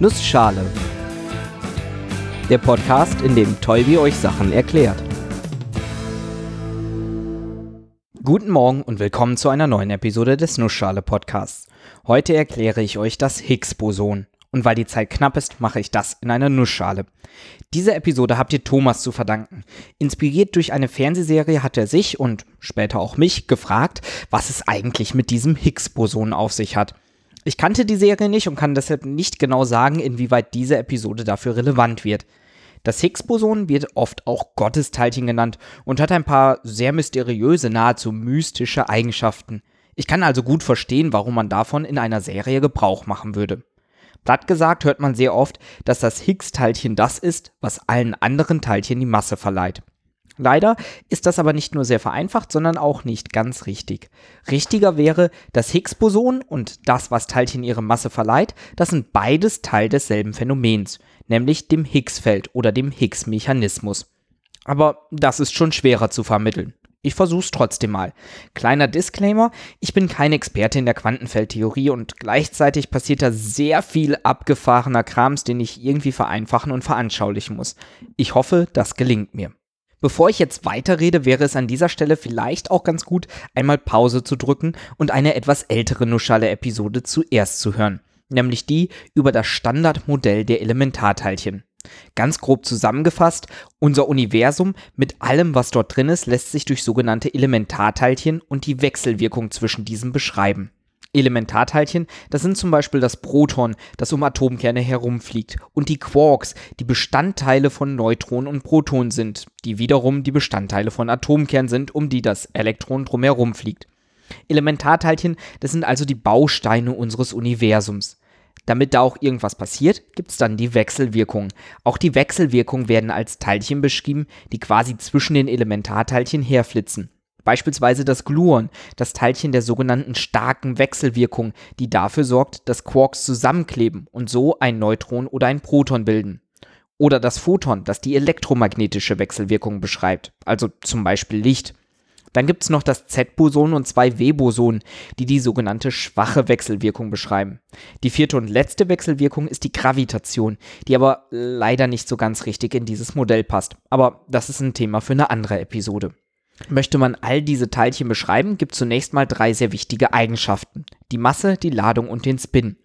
Nussschale. Der Podcast, in dem Tolbi euch Sachen erklärt. Guten Morgen und willkommen zu einer neuen Episode des Nussschale Podcasts. Heute erkläre ich euch das Higgs-Boson. Und weil die Zeit knapp ist, mache ich das in einer Nussschale. Diese Episode habt ihr Thomas zu verdanken. Inspiriert durch eine Fernsehserie hat er sich und später auch mich gefragt, was es eigentlich mit diesem Higgs-Boson auf sich hat. Ich kannte die Serie nicht und kann deshalb nicht genau sagen, inwieweit diese Episode dafür relevant wird. Das Higgs-Boson wird oft auch Gottesteilchen genannt und hat ein paar sehr mysteriöse, nahezu mystische Eigenschaften. Ich kann also gut verstehen, warum man davon in einer Serie Gebrauch machen würde. Platt gesagt hört man sehr oft, dass das Higgs-Teilchen das ist, was allen anderen Teilchen die Masse verleiht. Leider ist das aber nicht nur sehr vereinfacht, sondern auch nicht ganz richtig. Richtiger wäre, das Higgs-Boson und das, was Teilchen ihre Masse verleiht, das sind beides Teil desselben Phänomens, nämlich dem Higgs-Feld oder dem Higgs-Mechanismus. Aber das ist schon schwerer zu vermitteln. Ich versuch's trotzdem mal. Kleiner Disclaimer, ich bin kein Experte in der Quantenfeldtheorie und gleichzeitig passiert da sehr viel abgefahrener Krams, den ich irgendwie vereinfachen und veranschaulichen muss. Ich hoffe, das gelingt mir. Bevor ich jetzt weiterrede, wäre es an dieser Stelle vielleicht auch ganz gut, einmal Pause zu drücken und eine etwas ältere Nuschale-Episode zuerst zu hören, nämlich die über das Standardmodell der Elementarteilchen. Ganz grob zusammengefasst, unser Universum mit allem, was dort drin ist, lässt sich durch sogenannte Elementarteilchen und die Wechselwirkung zwischen diesen beschreiben. Elementarteilchen, das sind zum Beispiel das Proton, das um Atomkerne herumfliegt, und die Quarks, die Bestandteile von Neutronen und Protonen sind, die wiederum die Bestandteile von Atomkernen sind, um die das Elektron drumherum fliegt. Elementarteilchen, das sind also die Bausteine unseres Universums. Damit da auch irgendwas passiert, gibt es dann die Wechselwirkungen. Auch die Wechselwirkungen werden als Teilchen beschrieben, die quasi zwischen den Elementarteilchen herflitzen. Beispielsweise das Gluon, das Teilchen der sogenannten starken Wechselwirkung, die dafür sorgt, dass Quarks zusammenkleben und so ein Neutron oder ein Proton bilden. Oder das Photon, das die elektromagnetische Wechselwirkung beschreibt, also zum Beispiel Licht. Dann gibt es noch das Z-Boson und zwei W-Bosonen, die die sogenannte schwache Wechselwirkung beschreiben. Die vierte und letzte Wechselwirkung ist die Gravitation, die aber leider nicht so ganz richtig in dieses Modell passt. Aber das ist ein Thema für eine andere Episode. Möchte man all diese Teilchen beschreiben, gibt zunächst mal drei sehr wichtige Eigenschaften. Die Masse, die Ladung und den Spin.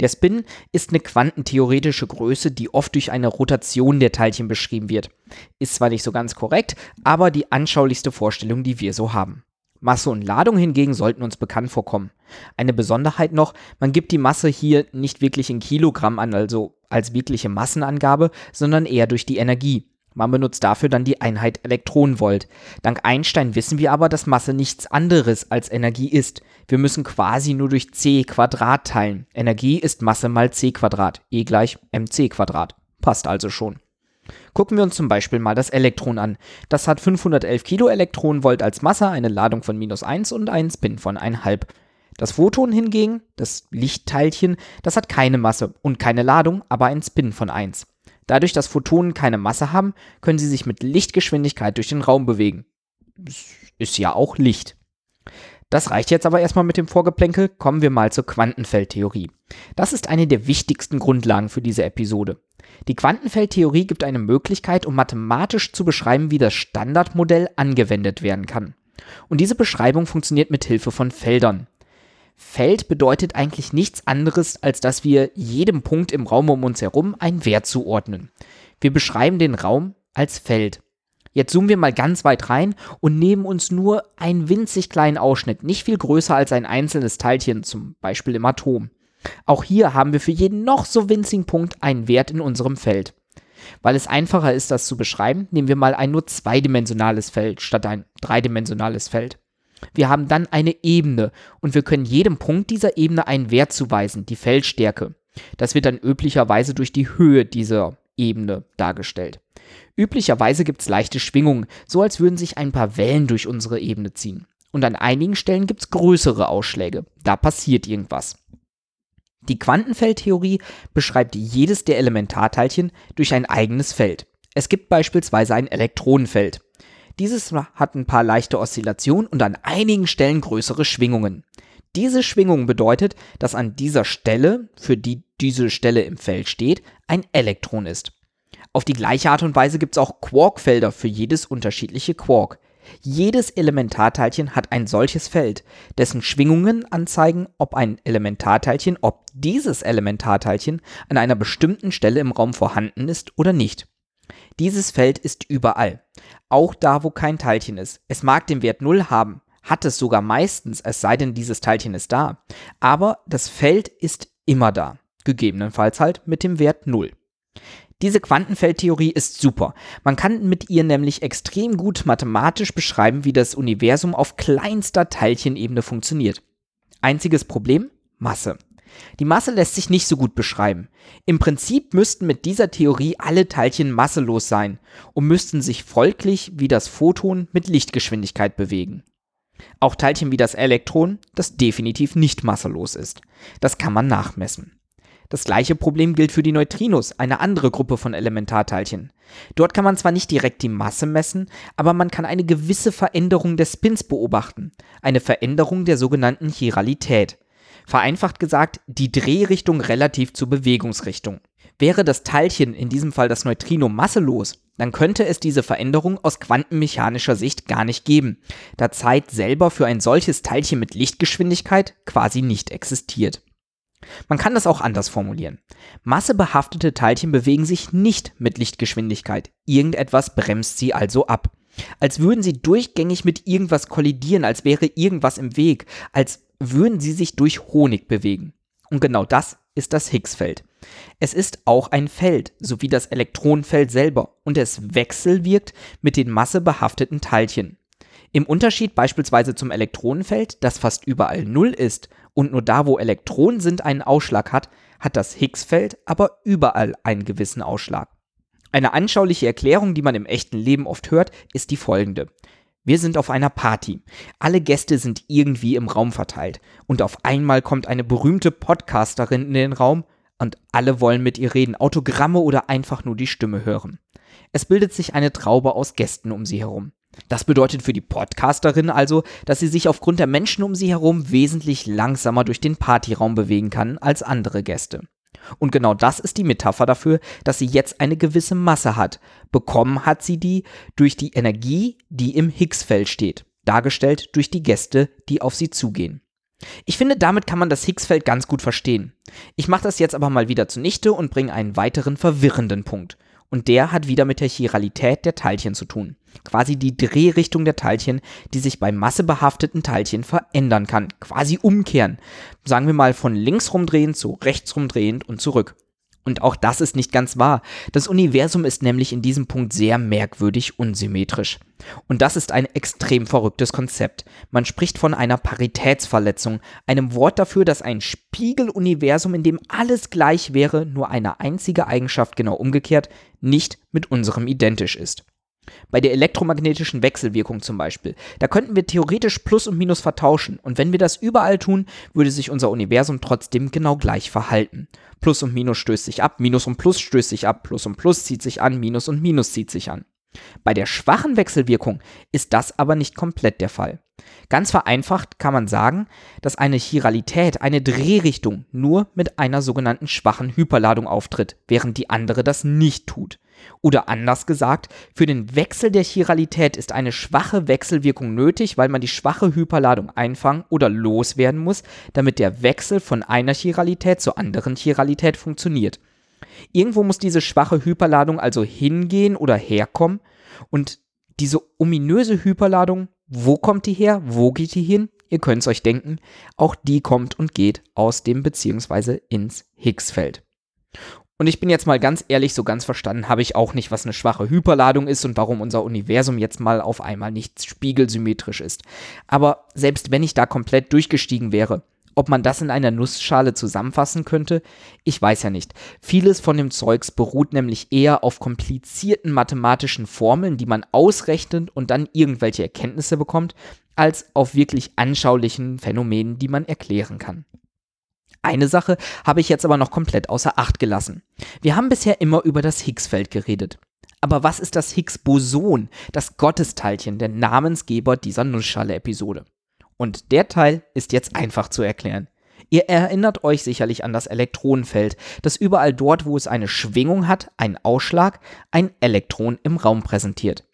Der Spin ist eine quantentheoretische Größe, die oft durch eine Rotation der Teilchen beschrieben wird. Ist zwar nicht so ganz korrekt, aber die anschaulichste Vorstellung, die wir so haben. Masse und Ladung hingegen sollten uns bekannt vorkommen. Eine Besonderheit noch, man gibt die Masse hier nicht wirklich in Kilogramm an, also als wirkliche Massenangabe, sondern eher durch die Energie. Man benutzt dafür dann die Einheit Elektronenvolt. Dank Einstein wissen wir aber, dass Masse nichts anderes als Energie ist. Wir müssen quasi nur durch c Quadrat teilen. Energie ist Masse mal c Quadrat, E gleich mc Quadrat. Passt also schon. Gucken wir uns zum Beispiel mal das Elektron an. Das hat 511 Kiloelektronenvolt als Masse, eine Ladung von minus 1 und einen Spin von 1,5. Das Photon hingegen, das Lichtteilchen, das hat keine Masse und keine Ladung, aber einen Spin von 1. Dadurch, dass Photonen keine Masse haben, können sie sich mit Lichtgeschwindigkeit durch den Raum bewegen. Ist ja auch Licht. Das reicht jetzt aber erstmal mit dem Vorgeplänkel, kommen wir mal zur Quantenfeldtheorie. Das ist eine der wichtigsten Grundlagen für diese Episode. Die Quantenfeldtheorie gibt eine Möglichkeit, um mathematisch zu beschreiben, wie das Standardmodell angewendet werden kann. Und diese Beschreibung funktioniert mit Hilfe von Feldern. Feld bedeutet eigentlich nichts anderes, als dass wir jedem Punkt im Raum um uns herum einen Wert zuordnen. Wir beschreiben den Raum als Feld. Jetzt zoomen wir mal ganz weit rein und nehmen uns nur einen winzig kleinen Ausschnitt, nicht viel größer als ein einzelnes Teilchen, zum Beispiel im Atom. Auch hier haben wir für jeden noch so winzigen Punkt einen Wert in unserem Feld. Weil es einfacher ist, das zu beschreiben, nehmen wir mal ein nur zweidimensionales Feld statt ein dreidimensionales Feld. Wir haben dann eine Ebene und wir können jedem Punkt dieser Ebene einen Wert zuweisen, die Feldstärke. Das wird dann üblicherweise durch die Höhe dieser Ebene dargestellt. Üblicherweise gibt es leichte Schwingungen, so als würden sich ein paar Wellen durch unsere Ebene ziehen. Und an einigen Stellen gibt es größere Ausschläge. Da passiert irgendwas. Die Quantenfeldtheorie beschreibt jedes der Elementarteilchen durch ein eigenes Feld. Es gibt beispielsweise ein Elektronenfeld. Dieses hat ein paar leichte Oszillationen und an einigen Stellen größere Schwingungen. Diese Schwingung bedeutet, dass an dieser Stelle, für die diese Stelle im Feld steht, ein Elektron ist. Auf die gleiche Art und Weise gibt es auch Quarkfelder für jedes unterschiedliche Quark. Jedes Elementarteilchen hat ein solches Feld, dessen Schwingungen anzeigen, ob ein Elementarteilchen, ob dieses Elementarteilchen an einer bestimmten Stelle im Raum vorhanden ist oder nicht. Dieses Feld ist überall, auch da, wo kein Teilchen ist. Es mag den Wert 0 haben, hat es sogar meistens, es sei denn, dieses Teilchen ist da, aber das Feld ist immer da, gegebenenfalls halt mit dem Wert 0. Diese Quantenfeldtheorie ist super. Man kann mit ihr nämlich extrem gut mathematisch beschreiben, wie das Universum auf kleinster Teilchenebene funktioniert. Einziges Problem? Masse. Die Masse lässt sich nicht so gut beschreiben. Im Prinzip müssten mit dieser Theorie alle Teilchen masselos sein und müssten sich folglich wie das Photon mit Lichtgeschwindigkeit bewegen. Auch Teilchen wie das Elektron, das definitiv nicht masselos ist. Das kann man nachmessen. Das gleiche Problem gilt für die Neutrinos, eine andere Gruppe von Elementarteilchen. Dort kann man zwar nicht direkt die Masse messen, aber man kann eine gewisse Veränderung des Spins beobachten, eine Veränderung der sogenannten Chiralität. Vereinfacht gesagt, die Drehrichtung relativ zur Bewegungsrichtung. Wäre das Teilchen, in diesem Fall das Neutrino, masselos, dann könnte es diese Veränderung aus quantenmechanischer Sicht gar nicht geben, da Zeit selber für ein solches Teilchen mit Lichtgeschwindigkeit quasi nicht existiert. Man kann das auch anders formulieren. Massebehaftete Teilchen bewegen sich nicht mit Lichtgeschwindigkeit. Irgendetwas bremst sie also ab. Als würden sie durchgängig mit irgendwas kollidieren, als wäre irgendwas im Weg, als würden sie sich durch Honig bewegen. Und genau das ist das Higgs-Feld. Es ist auch ein Feld, so wie das Elektronenfeld selber, und es wechselwirkt mit den massebehafteten Teilchen. Im Unterschied beispielsweise zum Elektronenfeld, das fast überall Null ist und nur da, wo Elektronen sind, einen Ausschlag hat, hat das Higgs-Feld aber überall einen gewissen Ausschlag. Eine anschauliche Erklärung, die man im echten Leben oft hört, ist die folgende. Wir sind auf einer Party. Alle Gäste sind irgendwie im Raum verteilt. Und auf einmal kommt eine berühmte Podcasterin in den Raum und alle wollen mit ihr reden, Autogramme oder einfach nur die Stimme hören. Es bildet sich eine Traube aus Gästen um sie herum. Das bedeutet für die Podcasterin also, dass sie sich aufgrund der Menschen um sie herum wesentlich langsamer durch den Partyraum bewegen kann als andere Gäste. Und genau das ist die Metapher dafür, dass sie jetzt eine gewisse Masse hat. Bekommen hat sie die durch die Energie, die im Higgsfeld steht, dargestellt durch die Gäste, die auf sie zugehen. Ich finde, damit kann man das Higgsfeld ganz gut verstehen. Ich mache das jetzt aber mal wieder zunichte und bringe einen weiteren verwirrenden Punkt und der hat wieder mit der Chiralität der Teilchen zu tun. Quasi die Drehrichtung der Teilchen, die sich bei massebehafteten Teilchen verändern kann. Quasi umkehren. Sagen wir mal von links rumdrehen zu rechts rumdrehend und zurück. Und auch das ist nicht ganz wahr. Das Universum ist nämlich in diesem Punkt sehr merkwürdig unsymmetrisch. Und das ist ein extrem verrücktes Konzept. Man spricht von einer Paritätsverletzung, einem Wort dafür, dass ein Spiegeluniversum, in dem alles gleich wäre, nur eine einzige Eigenschaft genau umgekehrt, nicht mit unserem identisch ist. Bei der elektromagnetischen Wechselwirkung zum Beispiel, da könnten wir theoretisch Plus und Minus vertauschen und wenn wir das überall tun, würde sich unser Universum trotzdem genau gleich verhalten. Plus und Minus stößt sich ab, Minus und Plus stößt sich ab, Plus und Plus zieht sich an, Minus und Minus zieht sich an. Bei der schwachen Wechselwirkung ist das aber nicht komplett der Fall. Ganz vereinfacht kann man sagen, dass eine Chiralität, eine Drehrichtung nur mit einer sogenannten schwachen Hyperladung auftritt, während die andere das nicht tut. Oder anders gesagt, für den Wechsel der Chiralität ist eine schwache Wechselwirkung nötig, weil man die schwache Hyperladung einfangen oder loswerden muss, damit der Wechsel von einer Chiralität zur anderen Chiralität funktioniert. Irgendwo muss diese schwache Hyperladung also hingehen oder herkommen und diese ominöse Hyperladung, wo kommt die her? Wo geht die hin? Ihr könnt es euch denken, auch die kommt und geht aus dem bzw. ins Higgsfeld. Und ich bin jetzt mal ganz ehrlich, so ganz verstanden habe ich auch nicht, was eine schwache Hyperladung ist und warum unser Universum jetzt mal auf einmal nicht spiegelsymmetrisch ist. Aber selbst wenn ich da komplett durchgestiegen wäre, ob man das in einer Nussschale zusammenfassen könnte? Ich weiß ja nicht. Vieles von dem Zeugs beruht nämlich eher auf komplizierten mathematischen Formeln, die man ausrechnet und dann irgendwelche Erkenntnisse bekommt, als auf wirklich anschaulichen Phänomenen, die man erklären kann. Eine Sache habe ich jetzt aber noch komplett außer Acht gelassen. Wir haben bisher immer über das Higgsfeld geredet. Aber was ist das Higgs-Boson, das Gottesteilchen, der Namensgeber dieser Nussschale-Episode? Und der Teil ist jetzt einfach zu erklären. Ihr erinnert euch sicherlich an das Elektronenfeld, das überall dort, wo es eine Schwingung hat, einen Ausschlag, ein Elektron im Raum präsentiert.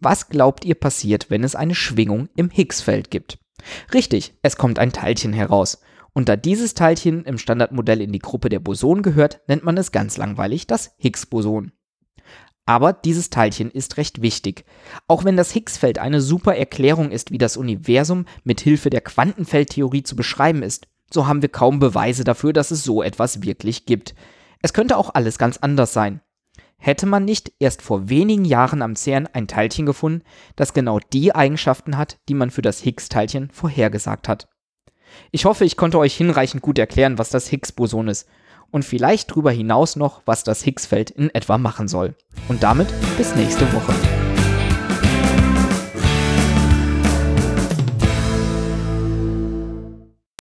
Was glaubt ihr passiert, wenn es eine Schwingung im Higgs-Feld gibt? Richtig, es kommt ein Teilchen heraus. Und da dieses Teilchen im Standardmodell in die Gruppe der Bosonen gehört, nennt man es ganz langweilig das Higgs-Boson. Aber dieses Teilchen ist recht wichtig. Auch wenn das Higgs-Feld eine super Erklärung ist, wie das Universum mit Hilfe der Quantenfeldtheorie zu beschreiben ist, so haben wir kaum Beweise dafür, dass es so etwas wirklich gibt. Es könnte auch alles ganz anders sein. Hätte man nicht erst vor wenigen Jahren am CERN ein Teilchen gefunden, das genau die Eigenschaften hat, die man für das Higgs-Teilchen vorhergesagt hat. Ich hoffe, ich konnte euch hinreichend gut erklären, was das Higgs-Boson ist und vielleicht darüber hinaus noch, was das Higgs-Feld in etwa machen soll. Und damit bis nächste Woche.